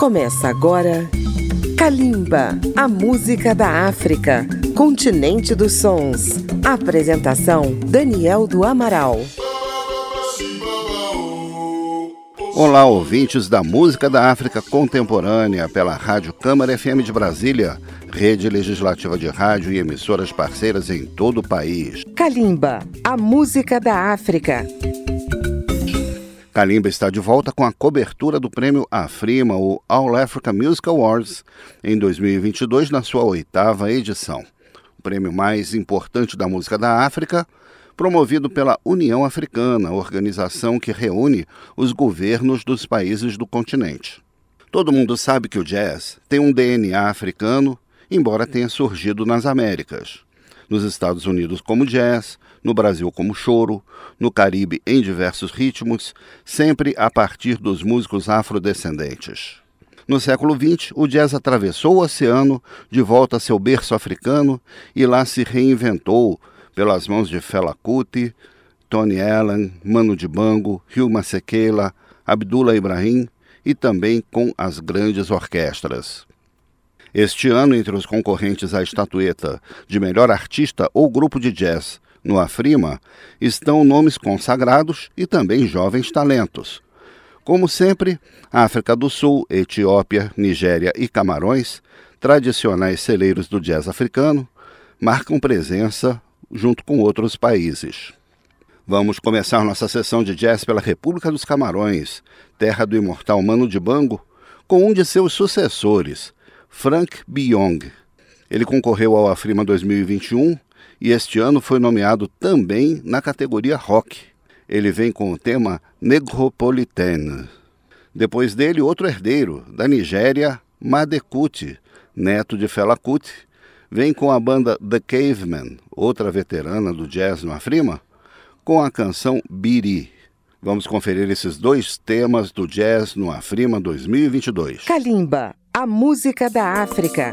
Começa agora Kalimba, a música da África, continente dos sons. Apresentação Daniel do Amaral. Olá, ouvintes da música da África contemporânea pela Rádio Câmara FM de Brasília, rede legislativa de rádio e emissoras parceiras em todo o país. Kalimba, a música da África. Kalimba está de volta com a cobertura do prêmio Afrima, o All Africa Music Awards, em 2022, na sua oitava edição. O prêmio mais importante da música da África, promovido pela União Africana, organização que reúne os governos dos países do continente. Todo mundo sabe que o jazz tem um DNA africano, embora tenha surgido nas Américas nos Estados Unidos como jazz, no Brasil como choro, no Caribe em diversos ritmos, sempre a partir dos músicos afrodescendentes. No século XX, o jazz atravessou o oceano de volta a seu berço africano e lá se reinventou pelas mãos de Fela Kuti, Tony Allen, Mano Dibango, Hugh Masekela, Abdullah Ibrahim e também com as grandes orquestras. Este ano, entre os concorrentes à estatueta de melhor artista ou grupo de jazz no Afrima, estão nomes consagrados e também jovens talentos. Como sempre, África do Sul, Etiópia, Nigéria e Camarões, tradicionais celeiros do jazz africano, marcam presença junto com outros países. Vamos começar nossa sessão de jazz pela República dos Camarões, terra do imortal Mano Dibango, com um de seus sucessores, Frank Biong. Ele concorreu ao Afrima 2021 e este ano foi nomeado também na categoria rock. Ele vem com o tema Negropolitaine. Depois dele, outro herdeiro, da Nigéria, Madekuti, neto de Fela Kuti, vem com a banda The Cavemen, outra veterana do jazz no Afrima, com a canção Biri. Vamos conferir esses dois temas do jazz no Afrima 2022. Kalimba, a música da África.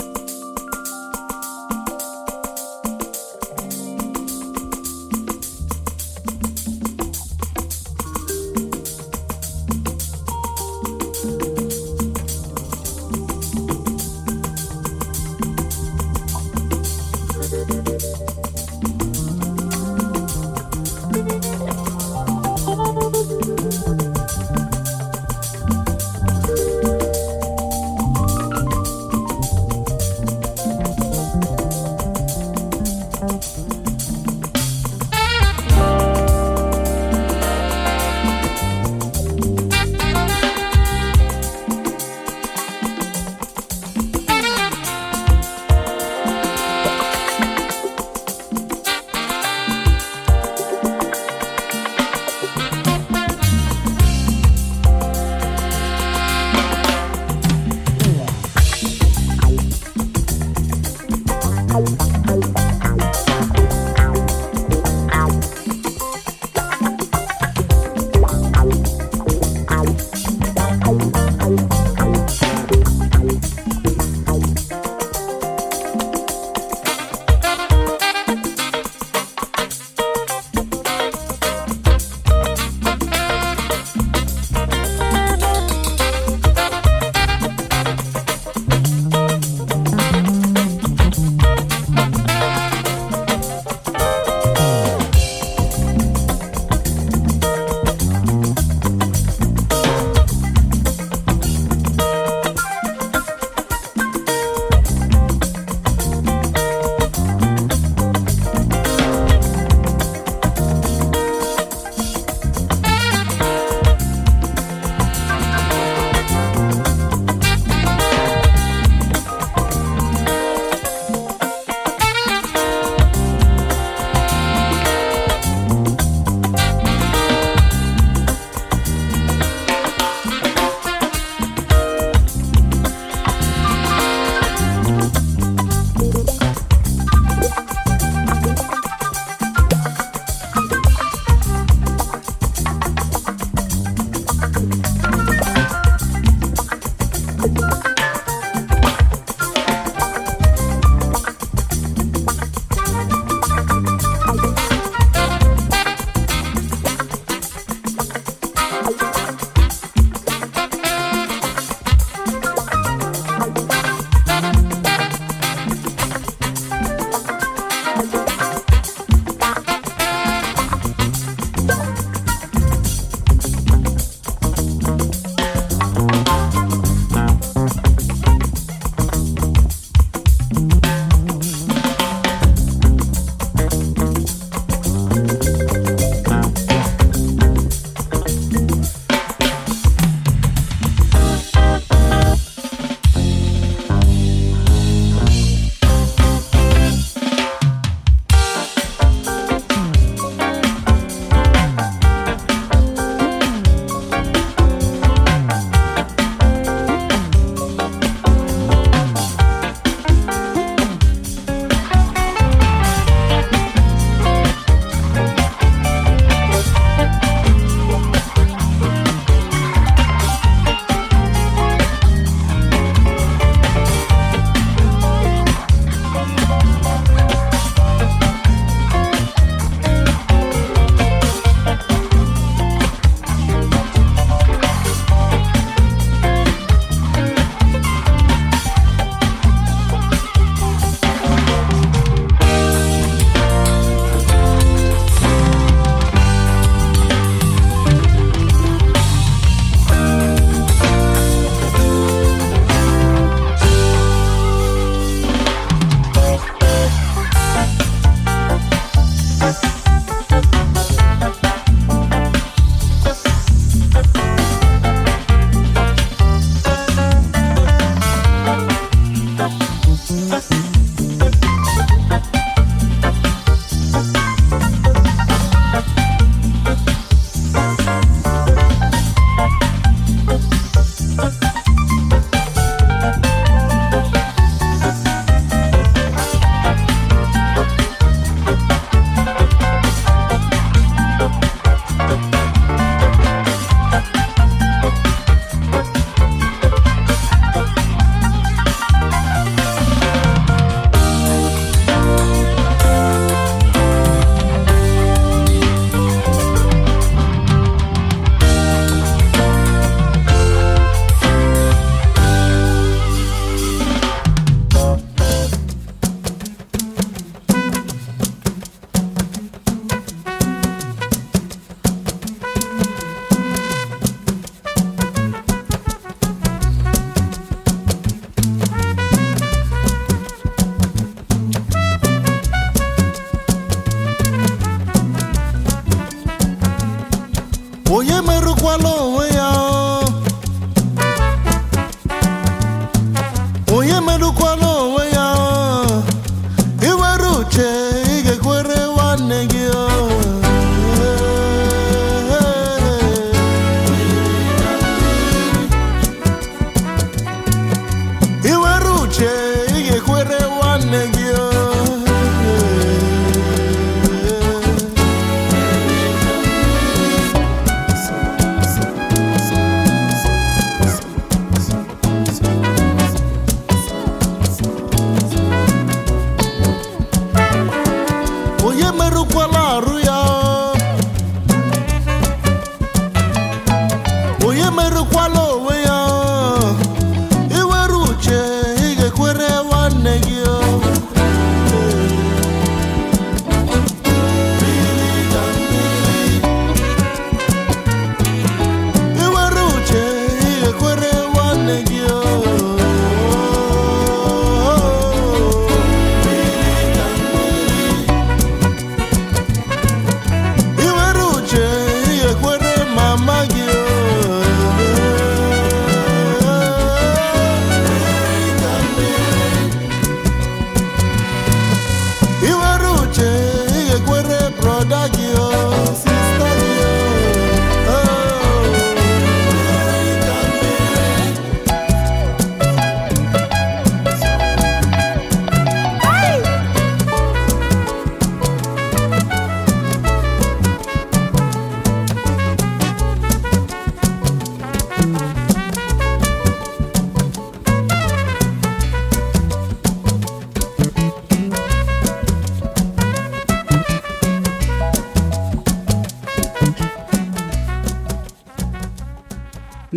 onye merụkwala arụ ya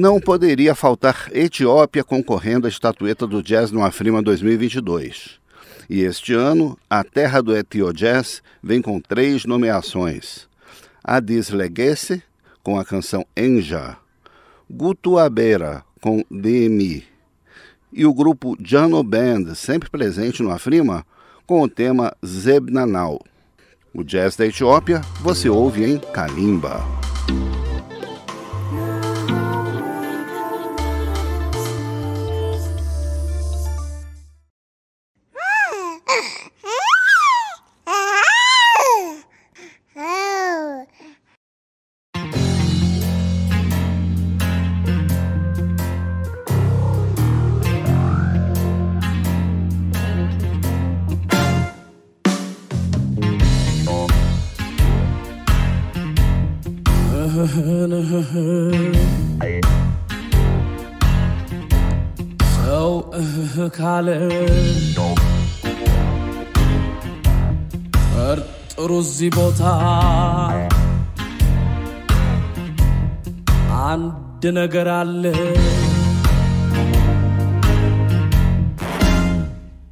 Não poderia faltar Etiópia concorrendo à estatueta do Jazz no Afrima 2022. E este ano, a terra do Etio Jazz vem com três nomeações. Addis Legacy, com a canção Enja, Guto Abera, com DMI, e o grupo Jano Band, sempre presente no Afrima, com o tema Zebnanal. O jazz da Etiópia você ouve em Kalimba. እዚህ ቦታ አንድ ነገር አለ።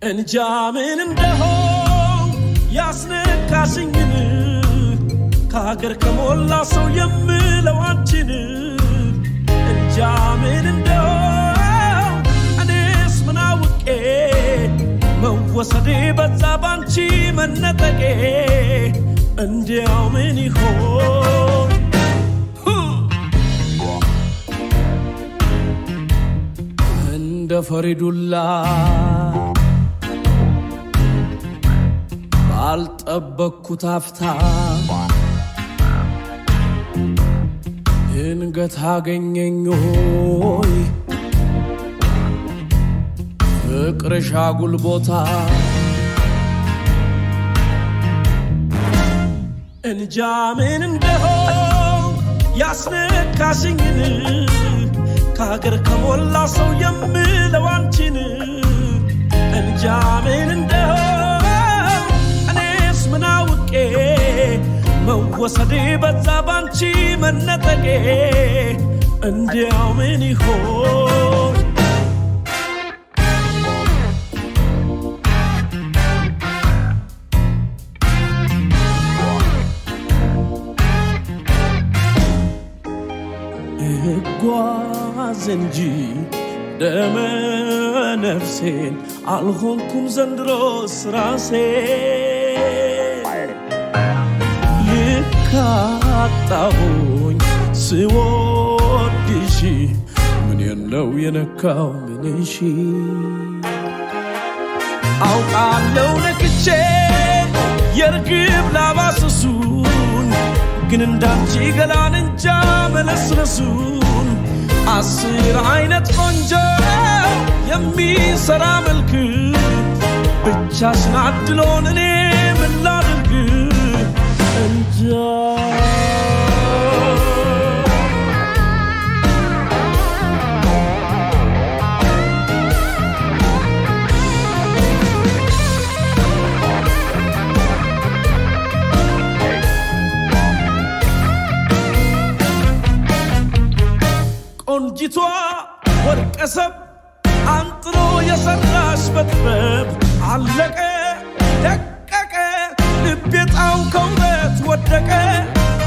እንጃ ምን እንደሆን ያስነካሽኝን ከሀገር ከሞላ ሰው የምለው አንቺን እንጃ ምን እንደሆን እኔስ ምን አውቄ መወሰዴ በዛ ባንቺ መነጠቄ እንዲያው ምን ይሆን? እንደ ፈሪዱላ ባልጠበቅኩት አፍታ ድንገት አገኘኝ ሆይ! ፍቅርሽ አጉል ቦታ እንጃ ምን እንደሆን ያስነካሽኝን ከሀገር ከሞላ ሰው የምለው አንቺን እንጃ ምን እንደሆን እኔስ ምን አውቄ? መወሰዴ በዛ ባንቺ መነጠቄ። እንዲያው ምን ይሆን እንጂ ደመ ነፍሴን አልሆንኩም ዘንድሮስ ራሴ ልካጣሁኝ ስወድሽ ምን ነው የነካው ምንሽ አውቃለው ነክቼ የርግብ ላባስሱን ግን እንዳንቺ ገላን እንጃ መለስለሱን አስር አይነት ቆንጆ የሚሰራ መልክ ብቻሽን አድሎን እኔ ምን ላድርግ እንጃ ቆንጂቷ ወርቀሰብ አንጥሮ የሰራሽ በጥበብ አለቀ ደቀቀ ልቤ ጣው ከውበት ወደቀ።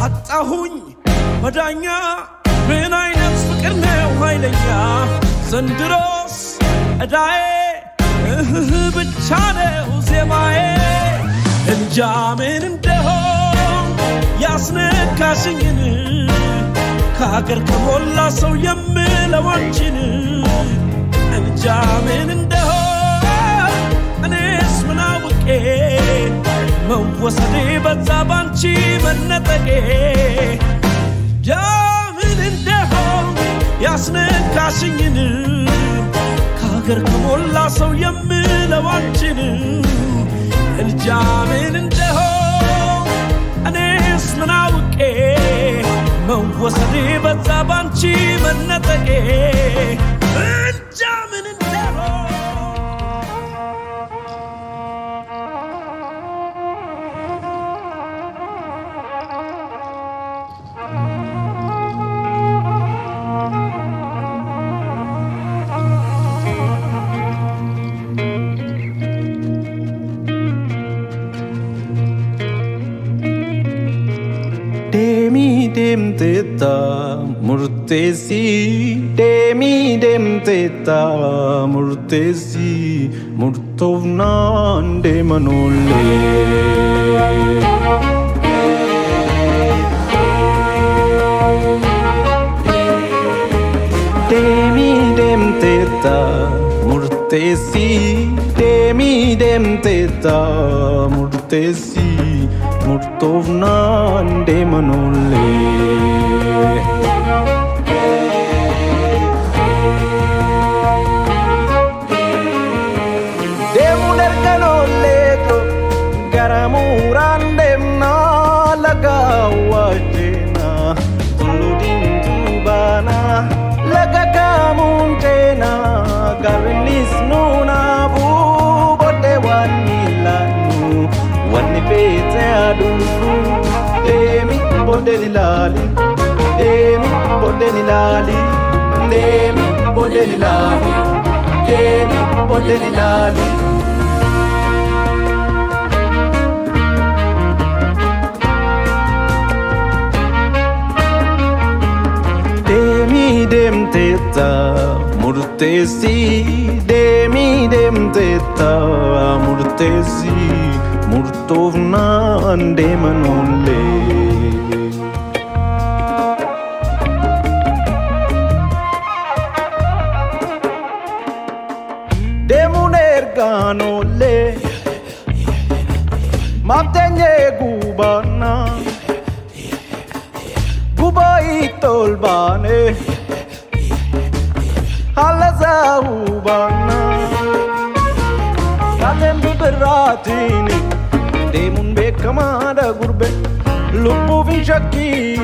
አጣሁኝ መዳኛ ምን አይነት ፍቅር ነው ኃይለኛ? ዘንድሮስ እዳዬ እህህ ብቻ ነው ዜማዬ። እንጃ ምን እንደሆን ያስነካሽኝን ከሀገር ከሞላ ሰው የምለው አንቺን እንጃ ምን እንደሆን እኔስ ምን አውቄ? መወሰዴ በዛ ባንቺ መነጠቄ። እንጃ ምን ያስነካሽኝን ከሀገር ከሞላ ሰው የምለው አንቺን እንጃ ምን እንደሆን እኔስ ምን አውቄ መወሰዴ በዛ ባንቺ መነጠቄ። እንጃ ምን dem teta murtesi demi dem teta murtesi murtovnan demanole demi dem teta mur. Murtesi demidem teta Murtesi murtovnan demanole Murtesi bodeni laali emi bodeni laali nemi bodeni laali keni bodeni laali dem teta murtesi demi dem teta murtesi murtovna andemanole قربانه على زاوبانا كاتم براتيني ديمون بكمادا غربة لبو في شكي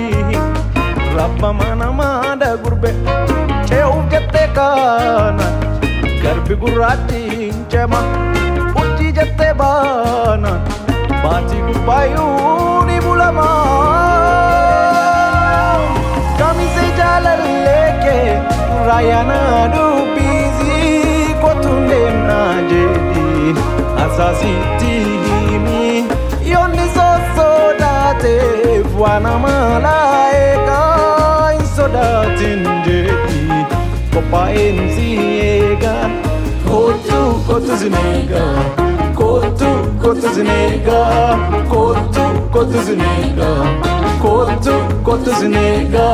رب مانا مادا غربة تيوف جتة كانا غربي غراتين جما وتي جتة بانا باتي غربايوني بولما yana dubbisii kottuun deemnaa jedhi asaasitti himi yoonni sosodaateef waan amalaa eegaa hin sodaatin jedhi qophaa'een si eegaa kottu kottu sin eegaa kottu Cotuzinega, Cotu, Cotuzinega, kotu, Cotuzinega,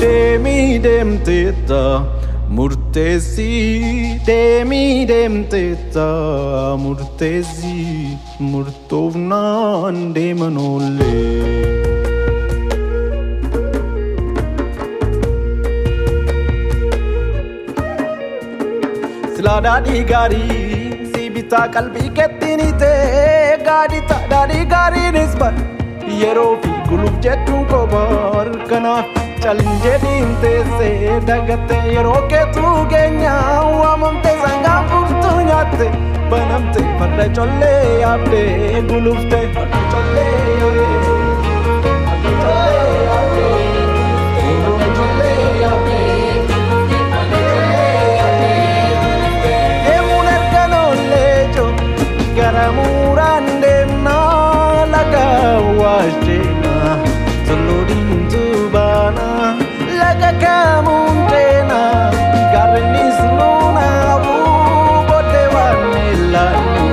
Demi dem teta, Murtezi, Demi dem teta, Murtezi, Murtovnan demonole. Slada di gari Bittaa qalbii keetti ni ta'e gaadhi taadhaadhi gaariinis bara yeroo fi guluuf jettuun kobar kanaaf calin jedhi hin teesse dagattee yeroo keetu geenyaan waamamte sangaan furtuu nyaatte banamte farda collee yaabde gulufte farda collee yoo важдена Залудин зубана Лека камунтена Гарнис нунаву Боте ванилану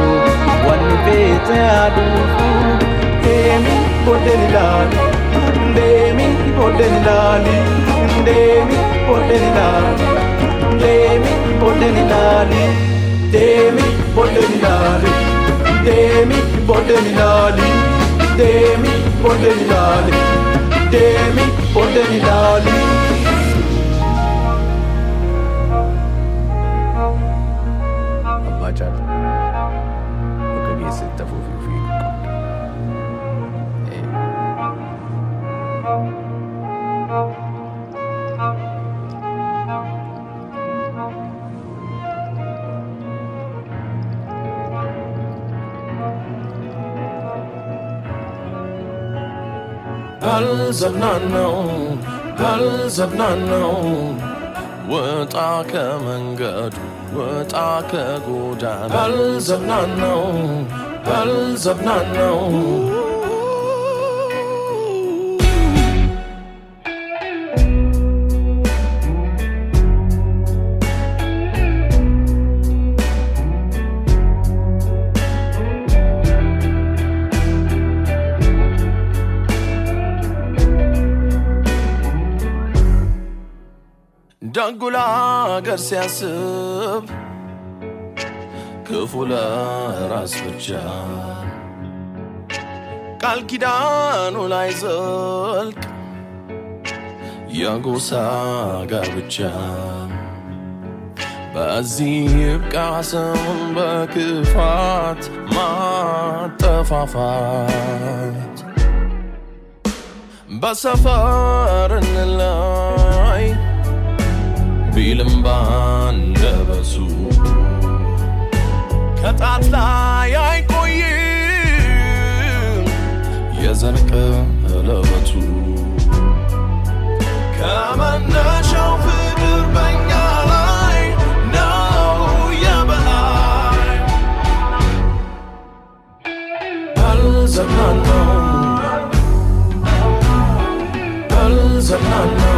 Ванни пете адуфу Деми боделилали Деми боделилали Деми боделилали Деми боделилали Деми боделилали Demi, bordemi lali de mi paternidad, de mi. አልዘናነው አልዘናነው ወጣ ከመንገዱ ወጣ ከጎዳና አልዘናነው አልዘናነው አገር ሲያስብ ክፉ ለራስ ብቻ። ቃል ኪዳኑ ላይ ዘልቅ የጎሳ ጋብቻ በዚህ ይብቃ በክፋት ማጠፋፋት። በሰፈር እንላይ ቢልም ባንደበሱ ከጣት ላይ አይቆይም የዘር ቀለበቱ ከመነሻው ፍቅር በኛ ላይ ነው የበላይ። አልዘናነው አልዘናነው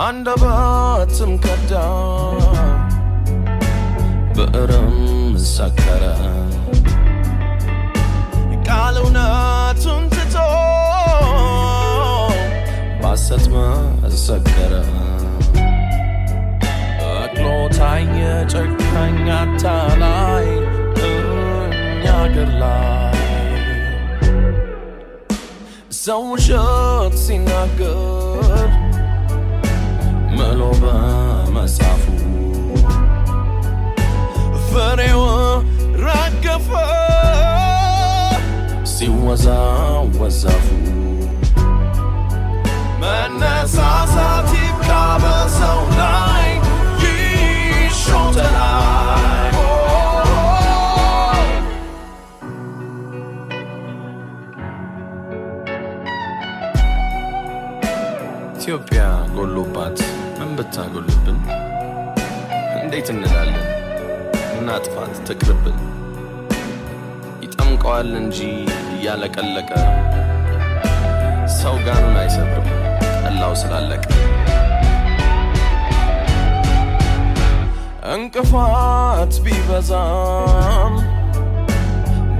አንደበትም ከዳ ብዕርም ሰከረ። ቃል እውነቱን ትቶ ባሰት መሰከረ። በቅሎ ታየ ጨካኝ አታላይ እኛ አገር ላይ። ሰው ውሸት ሲናገር ملعوبة مسعفو فريوة ركفة سيوزا وزافو. ما الناس ትቅርብን ይጠምቀዋል እንጂ እያለቀለቀ ሰው ጋኑን አይሰብርም ጠላው ስላለቀ። እንቅፋት ቢበዛም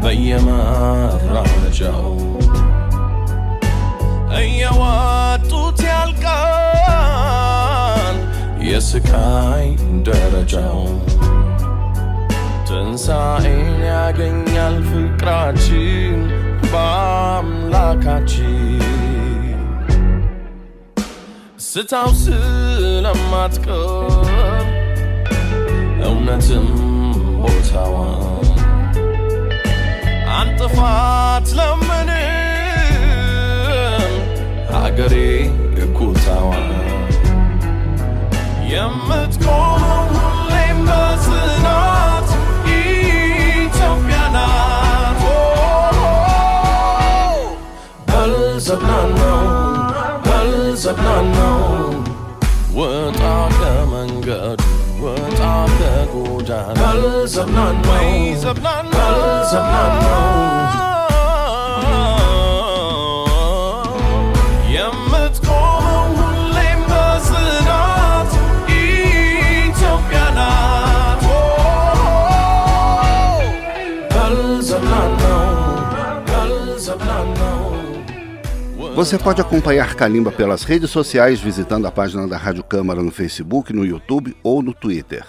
በየመራመጃው እየዋጡት ያልቃል የስቃይ ደረጃው ትንሣኤን ያገኛል ፍቅራችን በአምላካችን። ስታው ስለማትቀር እውነትም ቦታዋን አንጥፋት ለምንም ሀገሬ ኩታዋን የምትቆመው ሁሌም በጽናት of unknown, worlds of unknown. Words are dumb and words are the good and of unknown, ways of unknown. Você pode acompanhar Calimba pelas redes sociais visitando a página da Rádio Câmara no Facebook, no YouTube ou no Twitter.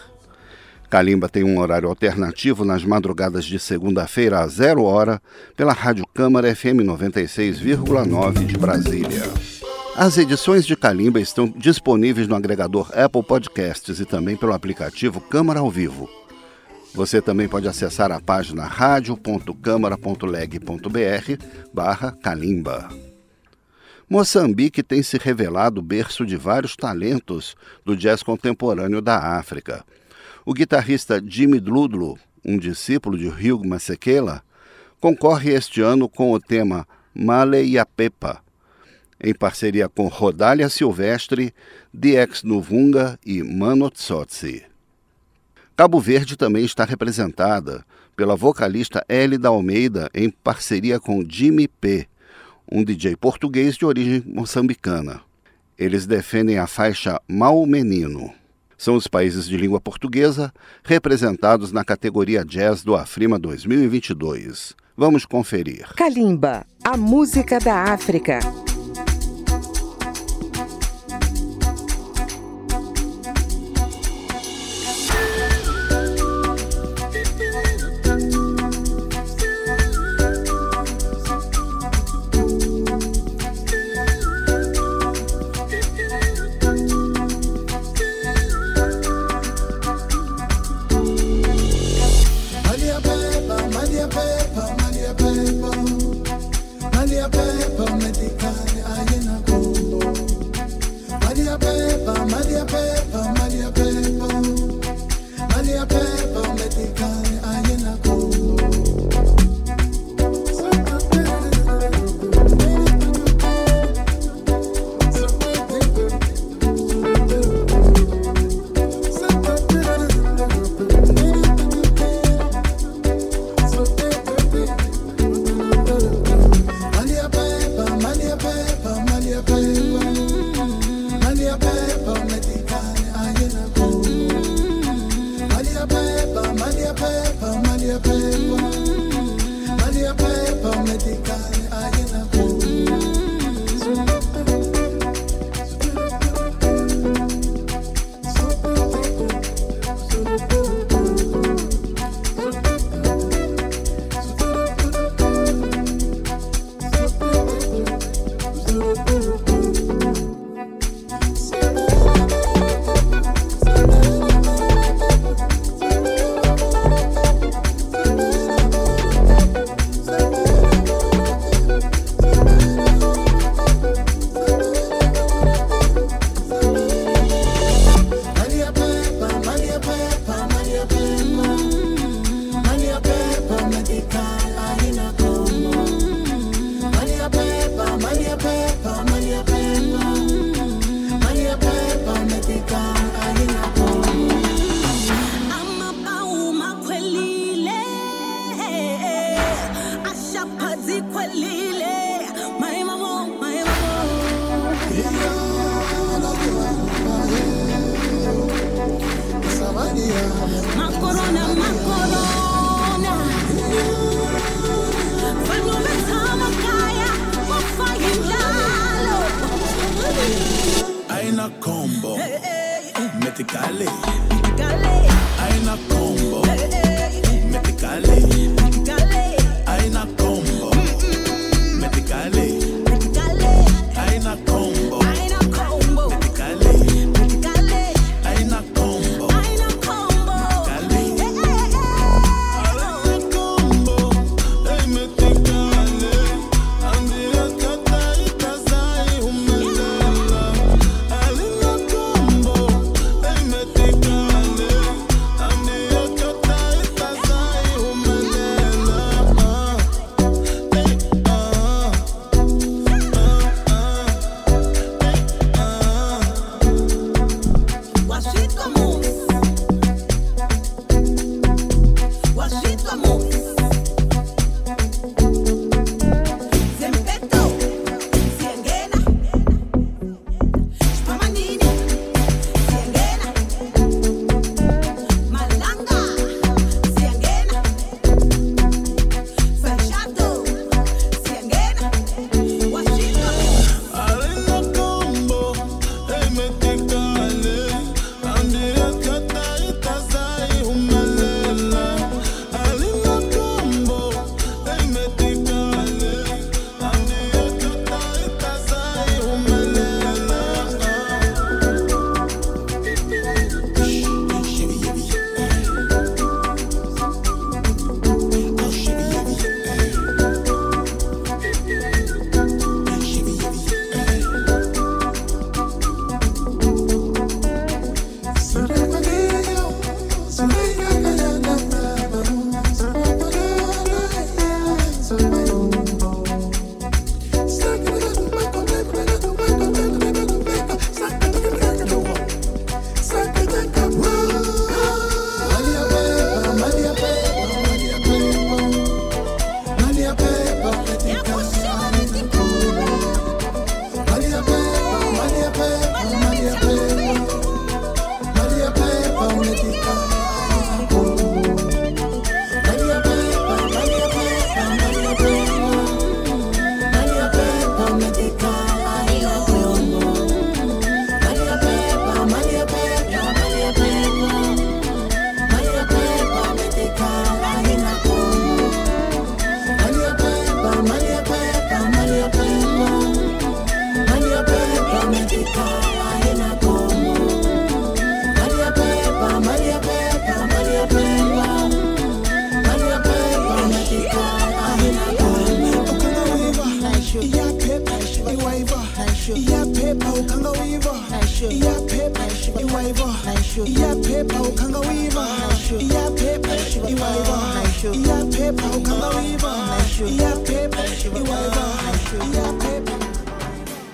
Calimba tem um horário alternativo nas madrugadas de segunda-feira a zero hora pela Rádio Câmara FM 96,9 de Brasília. As edições de Calimba estão disponíveis no agregador Apple Podcasts e também pelo aplicativo Câmara ao Vivo. Você também pode acessar a página radio.câmara.leg.br barra Calimba. Moçambique tem se revelado berço de vários talentos do jazz contemporâneo da África. O guitarrista Jimmy Dludlo, um discípulo de Hugh Masekela, concorre este ano com o tema Male e a Pepa, em parceria com Rodália Silvestre, DX Nuvunga e Mano Tsotsi. Cabo Verde também está representada pela vocalista Elida Almeida em parceria com Jimmy P., um DJ português de origem moçambicana. Eles defendem a faixa Mal Menino. São os países de língua portuguesa representados na categoria Jazz do Afrima 2022. Vamos conferir. Kalimba, a música da África.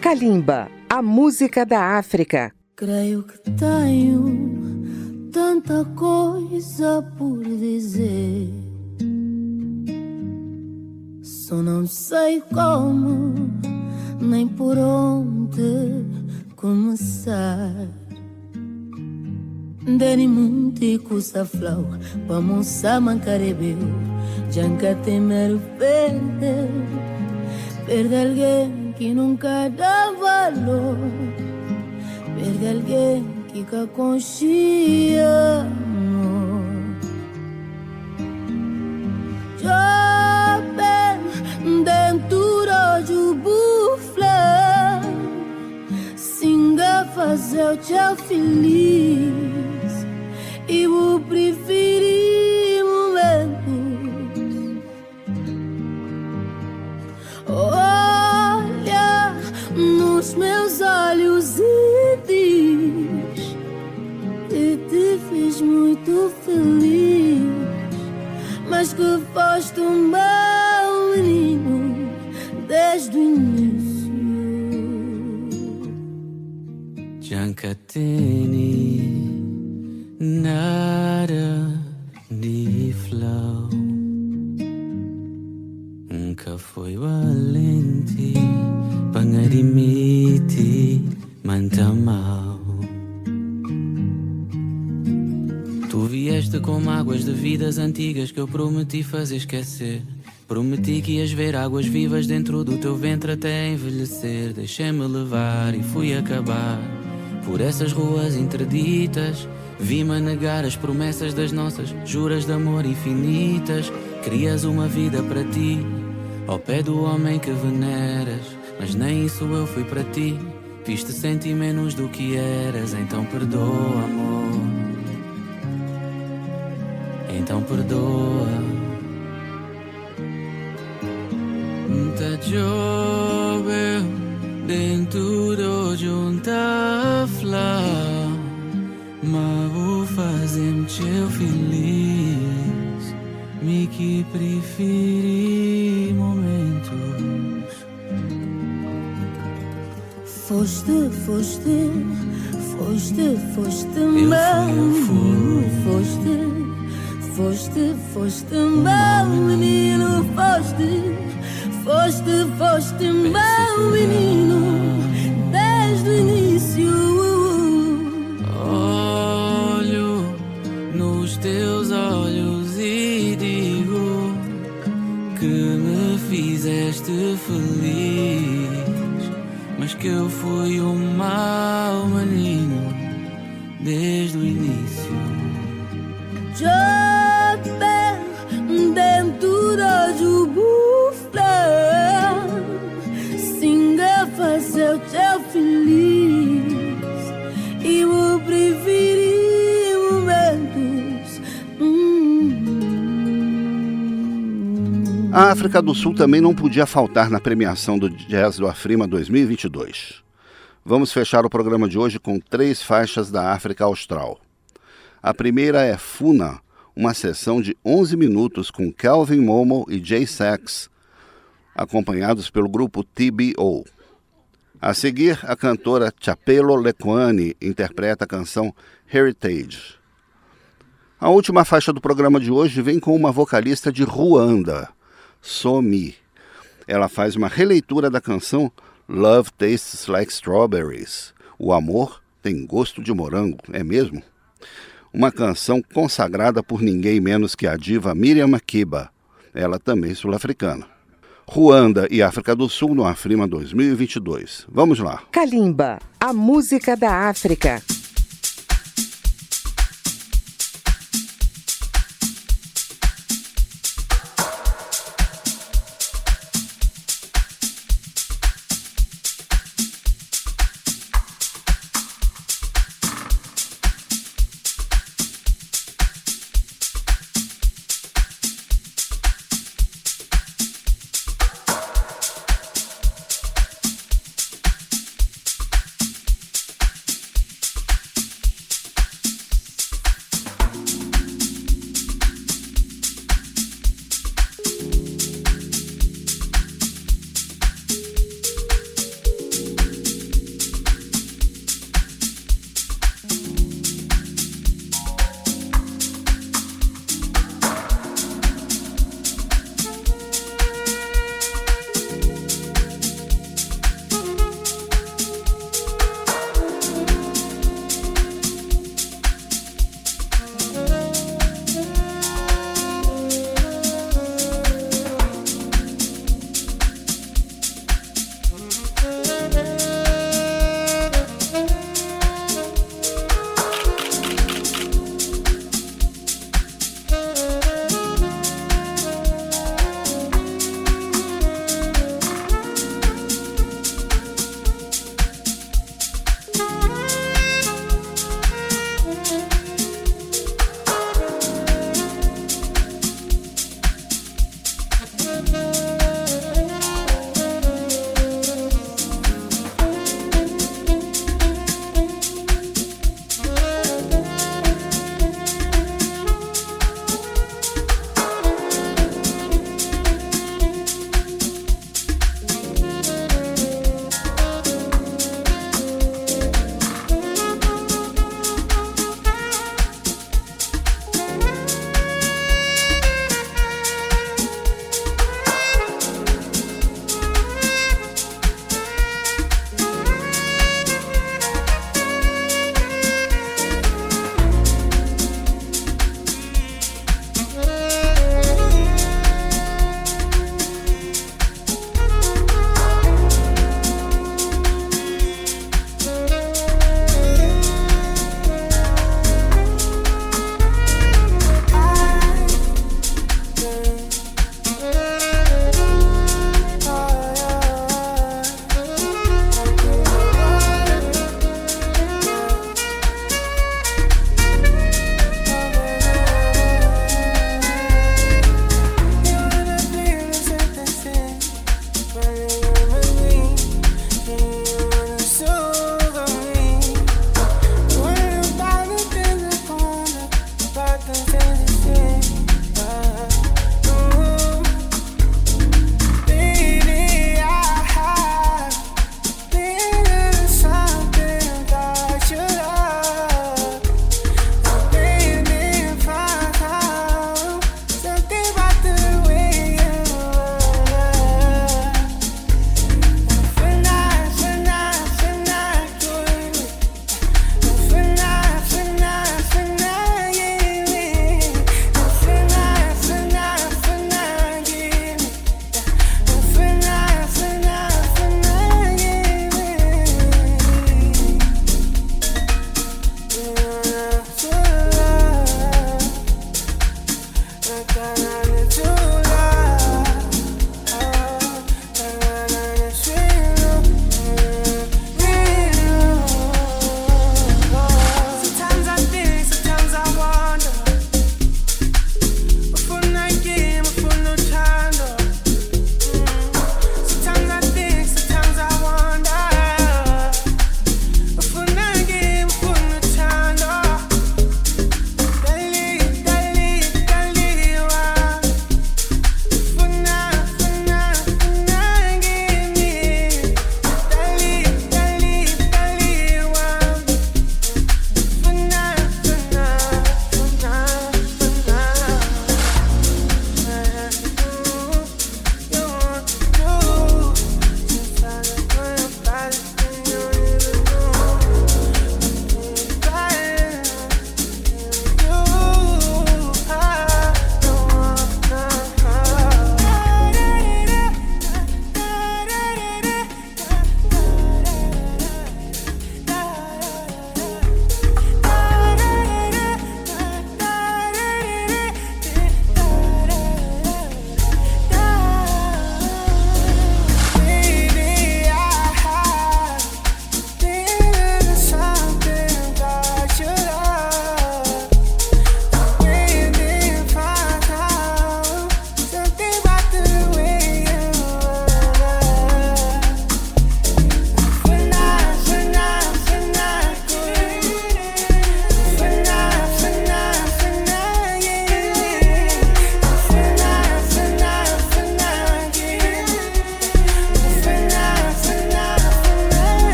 Kalimba, a música da África. Creio que tenho tanta coisa por dizer só não sei como, nem por onde começar. Deni munti kusa flow, pamusa mancarebeu, janca temer perder, perder alguém que nunca dá valor, perder alguém que cá dentro de bufla, singa fazer o teu feliz e vou preferir momentos. Olha nos meus olhos e diz que te fiz muito feliz, mas que foste um mau menino desde o início. Jankatini nada de flow Nunca foi valente Pangarimiti manta mal Tu vieste como águas de vidas antigas que eu prometi fazer esquecer Prometi que ias ver águas vivas dentro do teu ventre até envelhecer. Deixei-me levar e fui acabar por essas ruas interditas. Vi-me negar as promessas das nossas juras de amor infinitas. Crias uma vida para ti Ao pé do homem que veneras. Mas nem isso eu fui para ti. Fiz-te sentir menos do que eras Então perdoa, amor. Então perdoa Muita jovem dentro do junta flá Mas vou fazer-me teu feliz. Me que preferi momentos. Foste, foste, foste, foste Eu mau fui, eu menino, foste, foste, foste mau menino, foste, foste, foste mau menino, desde o início. Olho nos teus olhos e digo que me fizeste feliz, mas que eu fui um mau menino desde o início. A África do Sul também não podia faltar na premiação do Jazz do Afrima 2022. Vamos fechar o programa de hoje com três faixas da África Austral. A primeira é Funa, uma sessão de 11 minutos com Kelvin Momo e Jay Sachs, acompanhados pelo grupo TBO. A seguir, a cantora Chapelo Lequani interpreta a canção Heritage. A última faixa do programa de hoje vem com uma vocalista de Ruanda, Somi. Ela faz uma releitura da canção Love Tastes Like Strawberries. O amor tem gosto de morango, é mesmo? Uma canção consagrada por ninguém menos que a diva Miriam Makeba, ela também sul-africana. Ruanda e África do Sul no Afrima 2022. Vamos lá. Kalimba, a música da África.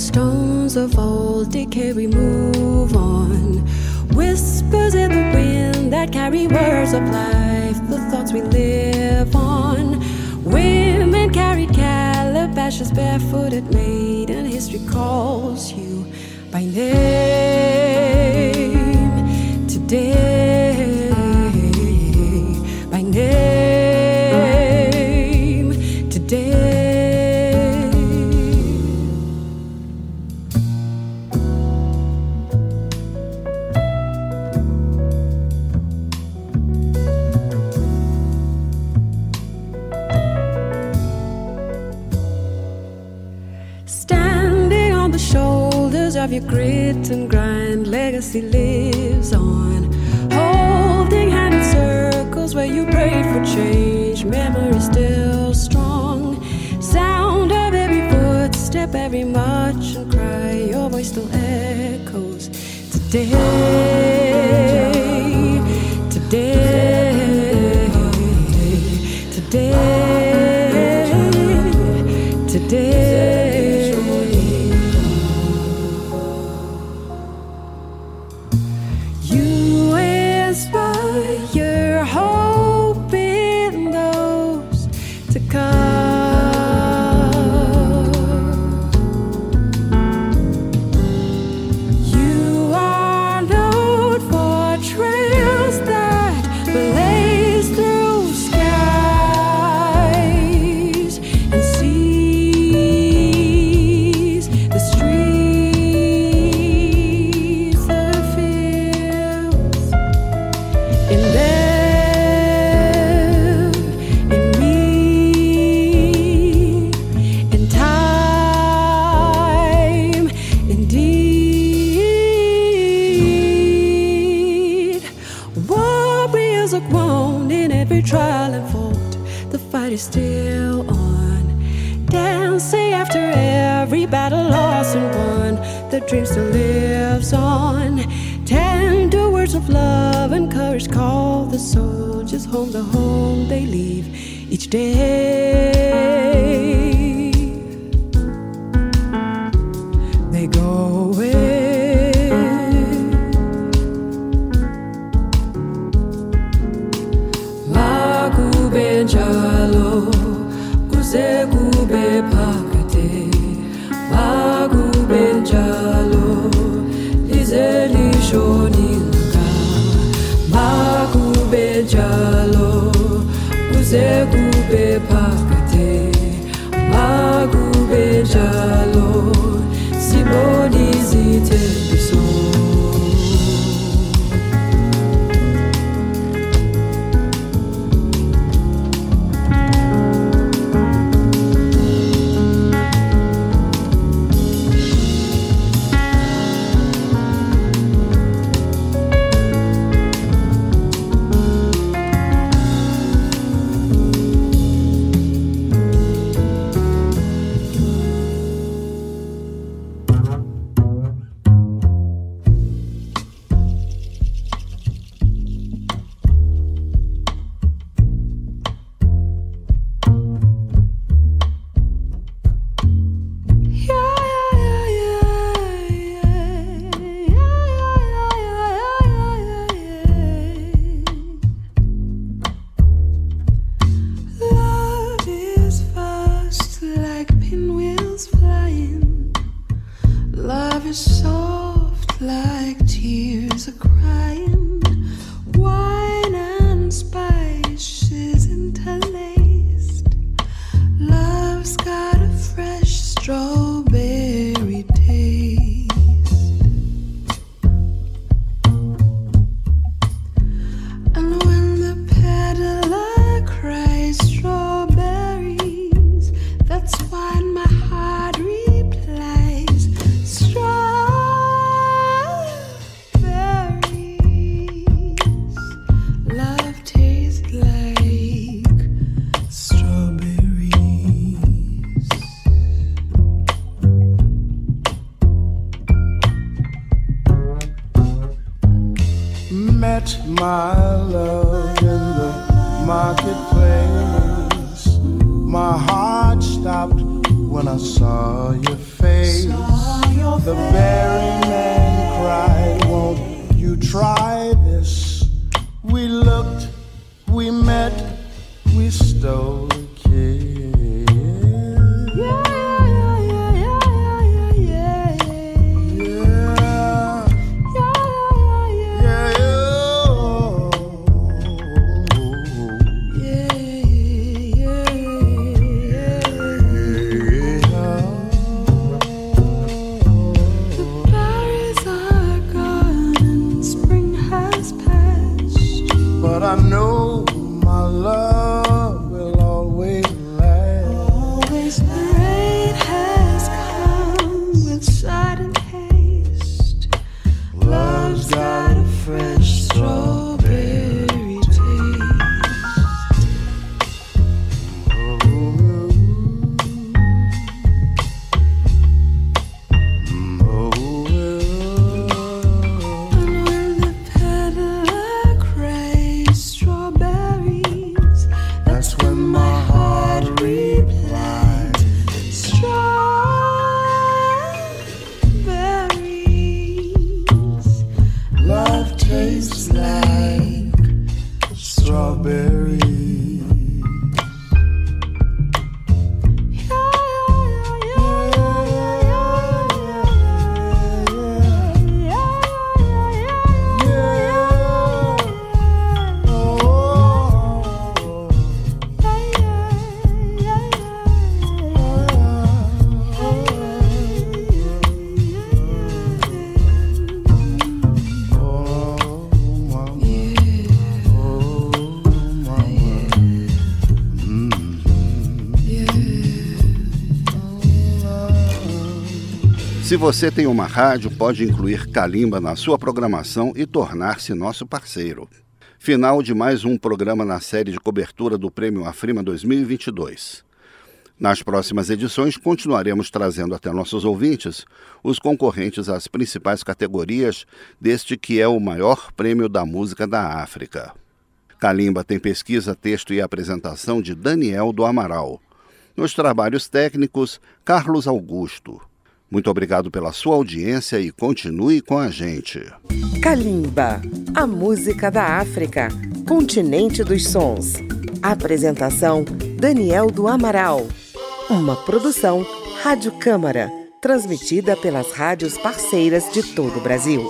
the stones of old decay we move on. Whispers in the wind that carry words of life, the thoughts we live on. Women carry calabashes barefooted, maiden history calls you by name today. very much and cry. Your voice still echoes today. Still that lives on. Tender words of love and courage call the soldiers home, the home they leave each day. They go away. La gube pakate. Você tem uma rádio, pode incluir Calimba na sua programação e tornar-se nosso parceiro. Final de mais um programa na série de cobertura do Prêmio Afrima 2022. Nas próximas edições, continuaremos trazendo até nossos ouvintes os concorrentes às principais categorias deste que é o maior prêmio da música da África. Calimba tem pesquisa, texto e apresentação de Daniel do Amaral. Nos trabalhos técnicos, Carlos Augusto. Muito obrigado pela sua audiência e continue com a gente. Kalimba, a música da África, continente dos sons. Apresentação: Daniel do Amaral. Uma produção Rádio Câmara, transmitida pelas rádios parceiras de todo o Brasil.